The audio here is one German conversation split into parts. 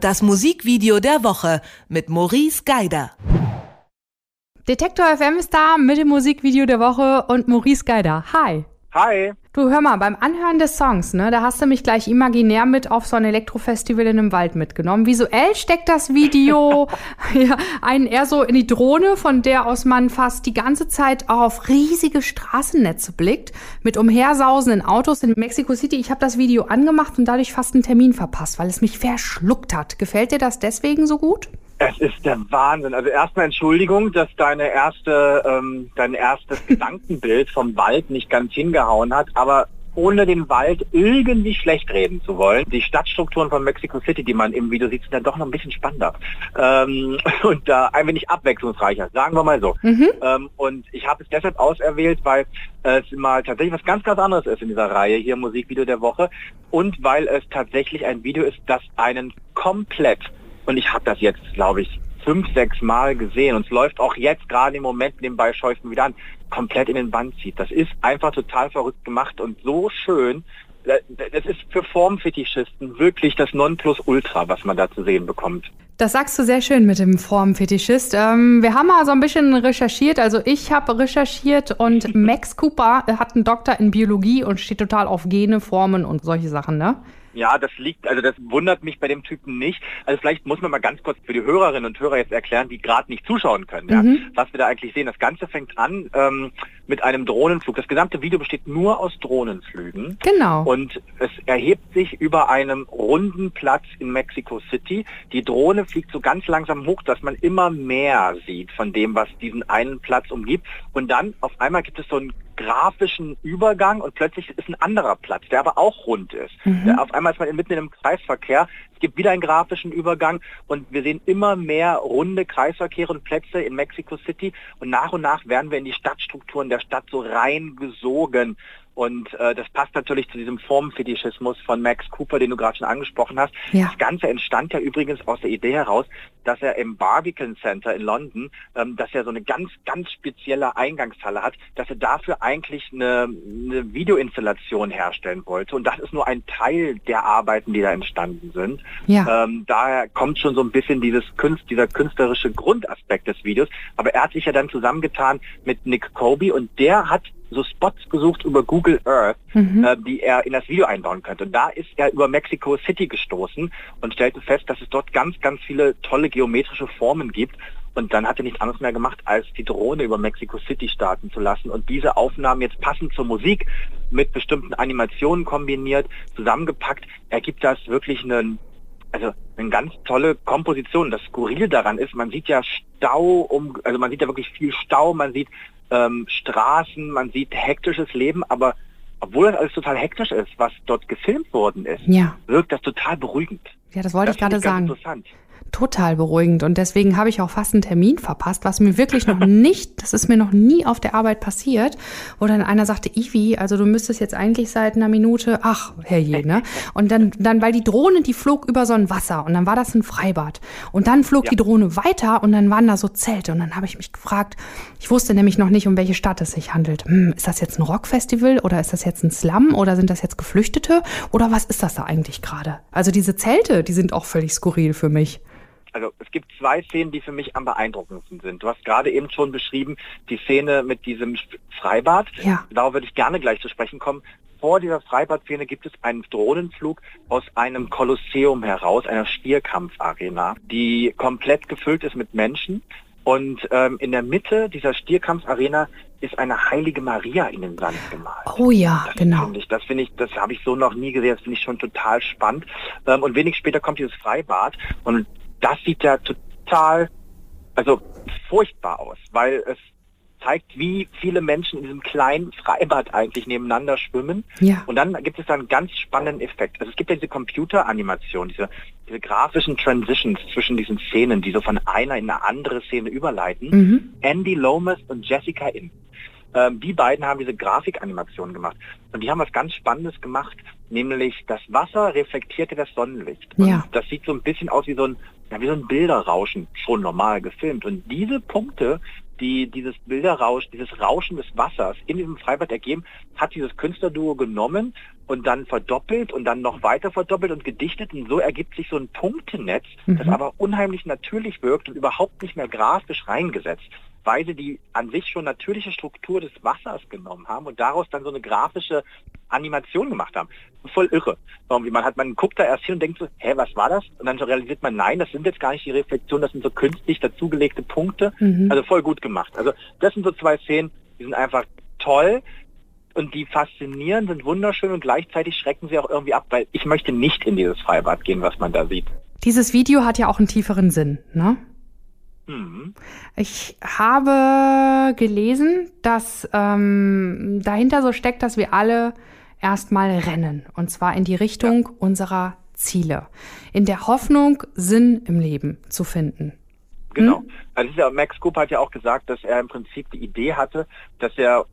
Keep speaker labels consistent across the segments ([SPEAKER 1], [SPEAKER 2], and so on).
[SPEAKER 1] Das Musikvideo der Woche mit Maurice Geider.
[SPEAKER 2] Detektor FM ist da mit dem Musikvideo der Woche und Maurice Geider. Hi.
[SPEAKER 3] Hi.
[SPEAKER 2] Du hör mal, beim Anhören des Songs, ne, da hast du mich gleich imaginär mit auf so ein Elektrofestival in einem Wald mitgenommen. Visuell steckt das Video ja, einen eher so in die Drohne, von der aus man fast die ganze Zeit auf riesige Straßennetze blickt, mit umhersausenden Autos in Mexico City. Ich habe das Video angemacht und dadurch fast einen Termin verpasst, weil es mich verschluckt hat. Gefällt dir das deswegen so gut?
[SPEAKER 3] Es ist der Wahnsinn. Also erstmal Entschuldigung, dass deine erste, ähm, dein erstes Gedankenbild vom Wald nicht ganz hingehauen hat, aber ohne den Wald irgendwie schlecht reden zu wollen. Die Stadtstrukturen von Mexico City, die man im Video sieht, sind dann doch noch ein bisschen spannender ähm, und da äh, ein wenig abwechslungsreicher, sagen wir mal so. Mhm. Ähm, und ich habe es deshalb auserwählt, weil es mal tatsächlich was ganz, ganz anderes ist in dieser Reihe hier Musikvideo der Woche und weil es tatsächlich ein Video ist, das einen komplett und ich habe das jetzt, glaube ich, fünf, sechs Mal gesehen und es läuft auch jetzt gerade im Moment nebenbei Scheuchen wieder an, komplett in den Band zieht. Das ist einfach total verrückt gemacht und so schön. Das ist für Formfetischisten wirklich das Nonplusultra, was man da zu sehen bekommt.
[SPEAKER 2] Das sagst du sehr schön mit dem Formfetischist. Ähm, wir haben mal so ein bisschen recherchiert. Also ich habe recherchiert und Max Cooper hat einen Doktor in Biologie und steht total auf Gene, Formen und solche Sachen, ne?
[SPEAKER 3] Ja, das liegt, also das wundert mich bei dem Typen nicht. Also vielleicht muss man mal ganz kurz für die Hörerinnen und Hörer jetzt erklären, die gerade nicht zuschauen können, ja, mhm. was wir da eigentlich sehen. Das Ganze fängt an ähm, mit einem Drohnenflug. Das gesamte Video besteht nur aus Drohnenflügen.
[SPEAKER 2] Genau.
[SPEAKER 3] Und es erhebt sich über einem runden Platz in Mexico City. Die Drohne fliegt so ganz langsam hoch, dass man immer mehr sieht von dem, was diesen einen Platz umgibt. Und dann auf einmal gibt es so ein grafischen Übergang und plötzlich ist ein anderer Platz, der aber auch rund ist. Mhm. Auf einmal ist man mitten in einem Kreisverkehr. Es gibt wieder einen grafischen Übergang und wir sehen immer mehr runde Kreisverkehre und Plätze in Mexico City und nach und nach werden wir in die Stadtstrukturen der Stadt so reingesogen. Und äh, das passt natürlich zu diesem Formfetischismus von Max Cooper, den du gerade schon angesprochen hast. Ja. Das Ganze entstand ja übrigens aus der Idee heraus, dass er im Barbican Center in London, ähm, dass er so eine ganz, ganz spezielle Eingangshalle hat, dass er dafür eigentlich eine, eine Videoinstallation herstellen wollte. Und das ist nur ein Teil der Arbeiten, die da entstanden sind. Ja. Ähm, daher kommt schon so ein bisschen dieses Kunst, dieser künstlerische Grundaspekt des Videos. Aber er hat sich ja dann zusammengetan mit Nick Kobe und der hat so Spots gesucht über Google Earth, mhm. äh, die er in das Video einbauen könnte. Und da ist er über Mexico City gestoßen und stellte fest, dass es dort ganz, ganz viele tolle geometrische Formen gibt. Und dann hat er nichts anderes mehr gemacht, als die Drohne über Mexico City starten zu lassen und diese Aufnahmen jetzt passend zur Musik mit bestimmten Animationen kombiniert, zusammengepackt, ergibt das wirklich einen also eine ganz tolle Komposition. Das Skurril daran ist, man sieht ja Stau um, also man sieht ja wirklich viel Stau, man sieht ähm, Straßen, man sieht hektisches Leben, aber obwohl das alles total hektisch ist, was dort gefilmt worden ist, ja. wirkt das total beruhigend.
[SPEAKER 2] Ja, das wollte das ich gerade sagen. Interessant total beruhigend und deswegen habe ich auch fast einen Termin verpasst, was mir wirklich noch nicht, das ist mir noch nie auf der Arbeit passiert, wo dann einer sagte, Ivi, also du müsstest jetzt eigentlich seit einer Minute, ach, herrje, ne? Und dann, dann, weil die Drohne, die flog über so ein Wasser und dann war das ein Freibad und dann flog ja. die Drohne weiter und dann waren da so Zelte und dann habe ich mich gefragt, ich wusste nämlich noch nicht, um welche Stadt es sich handelt. Hm, ist das jetzt ein Rockfestival oder ist das jetzt ein Slum oder sind das jetzt Geflüchtete oder was ist das da eigentlich gerade? Also diese Zelte, die sind auch völlig skurril für mich
[SPEAKER 3] also es gibt zwei Szenen, die für mich am beeindruckendsten sind. Du hast gerade eben schon beschrieben, die Szene mit diesem Freibad. Ja. Darauf würde ich gerne gleich zu sprechen kommen. Vor dieser Freibadszene gibt es einen Drohnenflug aus einem Kolosseum heraus, einer Stierkampfarena, die komplett gefüllt ist mit Menschen. Und ähm, in der Mitte dieser Stierkampfarena ist eine heilige Maria in den Sand gemalt.
[SPEAKER 2] Oh ja, das genau.
[SPEAKER 3] Find ich, das finde ich, das habe ich so noch nie gesehen. Das finde ich schon total spannend. Ähm, und wenig später kommt dieses Freibad und das sieht ja total, also furchtbar aus, weil es zeigt, wie viele Menschen in diesem kleinen Freibad eigentlich nebeneinander schwimmen. Ja. Und dann gibt es da einen ganz spannenden Effekt. Also es gibt ja diese Computeranimation, diese, diese grafischen Transitions zwischen diesen Szenen, die so von einer in eine andere Szene überleiten. Mhm. Andy Lomas und Jessica In. Ähm, die beiden haben diese Grafikanimation gemacht. Und die haben was ganz Spannendes gemacht, nämlich das Wasser reflektierte das Sonnenlicht. Ja. Und das sieht so ein bisschen aus wie so ein, ja, wie so ein Bilderrauschen, schon normal gefilmt. Und diese Punkte die dieses Bilderrausch, dieses Rauschen des Wassers in diesem Freibad ergeben, hat dieses Künstlerduo genommen und dann verdoppelt und dann noch weiter verdoppelt und gedichtet und so ergibt sich so ein Punktenetz, mhm. das aber unheimlich natürlich wirkt und überhaupt nicht mehr grafisch reingesetzt, weil sie die an sich schon natürliche Struktur des Wassers genommen haben und daraus dann so eine grafische Animation gemacht haben. Voll irre. Irgendwie man hat, man guckt da erst hin und denkt so, hä, was war das? Und dann realisiert man, nein, das sind jetzt gar nicht die Reflexionen, das sind so künstlich dazugelegte Punkte. Mhm. Also voll gut gemacht. Also das sind so zwei Szenen, die sind einfach toll und die faszinieren, sind wunderschön und gleichzeitig schrecken sie auch irgendwie ab, weil ich möchte nicht in dieses Freibad gehen, was man da sieht.
[SPEAKER 2] Dieses Video hat ja auch einen tieferen Sinn, ne? Mhm. Ich habe gelesen, dass ähm, dahinter so steckt, dass wir alle erstmal rennen. Und zwar in die Richtung ja. unserer Ziele. In der Hoffnung, Sinn im Leben zu finden.
[SPEAKER 3] Genau. Hm? Also Max Cooper hat ja auch gesagt, dass er im Prinzip die Idee hatte, dass er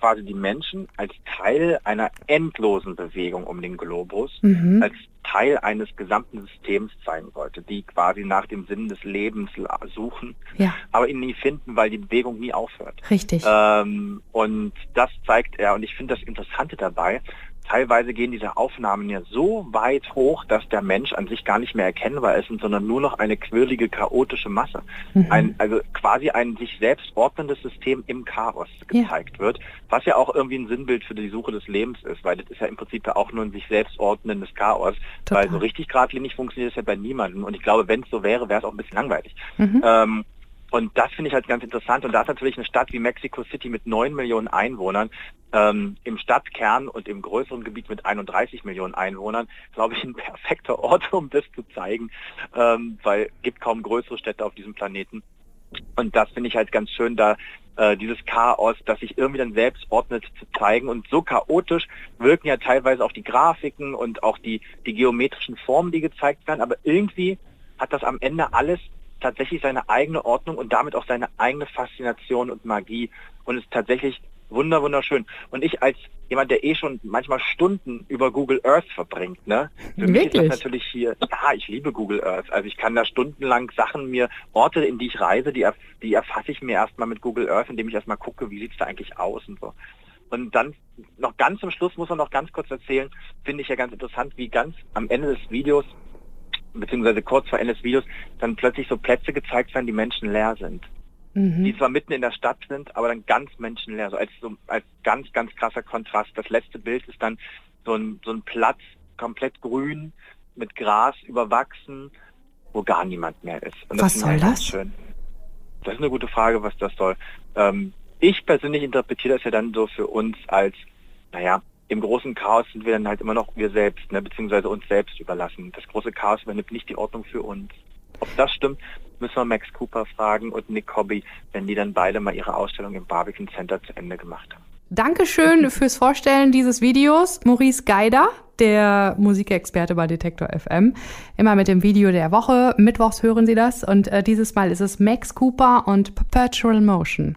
[SPEAKER 3] quasi die Menschen als Teil einer endlosen Bewegung um den Globus, mhm. als Teil eines gesamten Systems zeigen wollte, die quasi nach dem Sinn des Lebens suchen, ja. aber ihn nie finden, weil die Bewegung nie aufhört.
[SPEAKER 2] Richtig.
[SPEAKER 3] Ähm, und das zeigt er. Und ich finde das Interessante dabei, teilweise gehen diese Aufnahmen ja so weit hoch, dass der Mensch an sich gar nicht mehr erkennbar ist, sondern nur noch eine quirlige, chaotische Masse. Mhm. Ein, also quasi ein sich selbst ordnendes System im Chaos gezeigt ja. wird, was ja auch irgendwie ein Sinnbild für die Suche des Lebens ist, weil das ist ja im Prinzip ja auch nur ein sich selbst ordnendes Chaos, Total. weil so richtig geradlinig funktioniert es ja bei niemandem. Und ich glaube, wenn es so wäre, wäre es auch ein bisschen langweilig. Mhm. Ähm, und das finde ich halt ganz interessant. Und da ist natürlich eine Stadt wie Mexico City mit 9 Millionen Einwohnern, ähm, im Stadtkern und im größeren Gebiet mit 31 Millionen Einwohnern, glaube ich, ein perfekter Ort, um das zu zeigen, ähm, weil es gibt kaum größere Städte auf diesem Planeten. Und das finde ich halt ganz schön, da äh, dieses Chaos, das sich irgendwie dann selbst ordnet, zu zeigen. Und so chaotisch wirken ja teilweise auch die Grafiken und auch die, die geometrischen Formen, die gezeigt werden. Aber irgendwie hat das am Ende alles tatsächlich seine eigene Ordnung und damit auch seine eigene Faszination und Magie und ist tatsächlich wunder wunderschön. Und ich als jemand, der eh schon manchmal Stunden über Google Earth verbringt, ne? Für Wirklich? mich ist das natürlich hier, ja, ich liebe Google Earth. Also ich kann da stundenlang Sachen mir, Orte, in die ich reise, die, die erfasse ich mir erstmal mit Google Earth, indem ich erstmal gucke, wie sieht es da eigentlich aus und so. Und dann noch ganz zum Schluss muss man noch ganz kurz erzählen, finde ich ja ganz interessant, wie ganz am Ende des Videos beziehungsweise kurz vor Ende des Videos, dann plötzlich so Plätze gezeigt werden, die Menschen leer sind. Mhm. Die zwar mitten in der Stadt sind, aber dann ganz menschenleer, so als, so als ganz, ganz krasser Kontrast. Das letzte Bild ist dann so ein, so ein Platz, komplett grün, mit Gras überwachsen, wo gar niemand mehr ist.
[SPEAKER 2] Und das was soll das? Schön.
[SPEAKER 3] Das ist eine gute Frage, was das soll. Ähm, ich persönlich interpretiere das ja dann so für uns als, naja, im großen Chaos sind wir dann halt immer noch wir selbst, ne, beziehungsweise uns selbst überlassen. Das große Chaos übernimmt nicht die Ordnung für uns. Ob das stimmt, müssen wir Max Cooper fragen und Nick Hobby, wenn die dann beide mal ihre Ausstellung im Barbican Center zu Ende gemacht haben.
[SPEAKER 2] Dankeschön fürs Vorstellen dieses Videos, Maurice Geider, der Musikexperte bei Detektor FM. Immer mit dem Video der Woche. Mittwochs hören Sie das und äh, dieses Mal ist es Max Cooper und Perpetual Motion.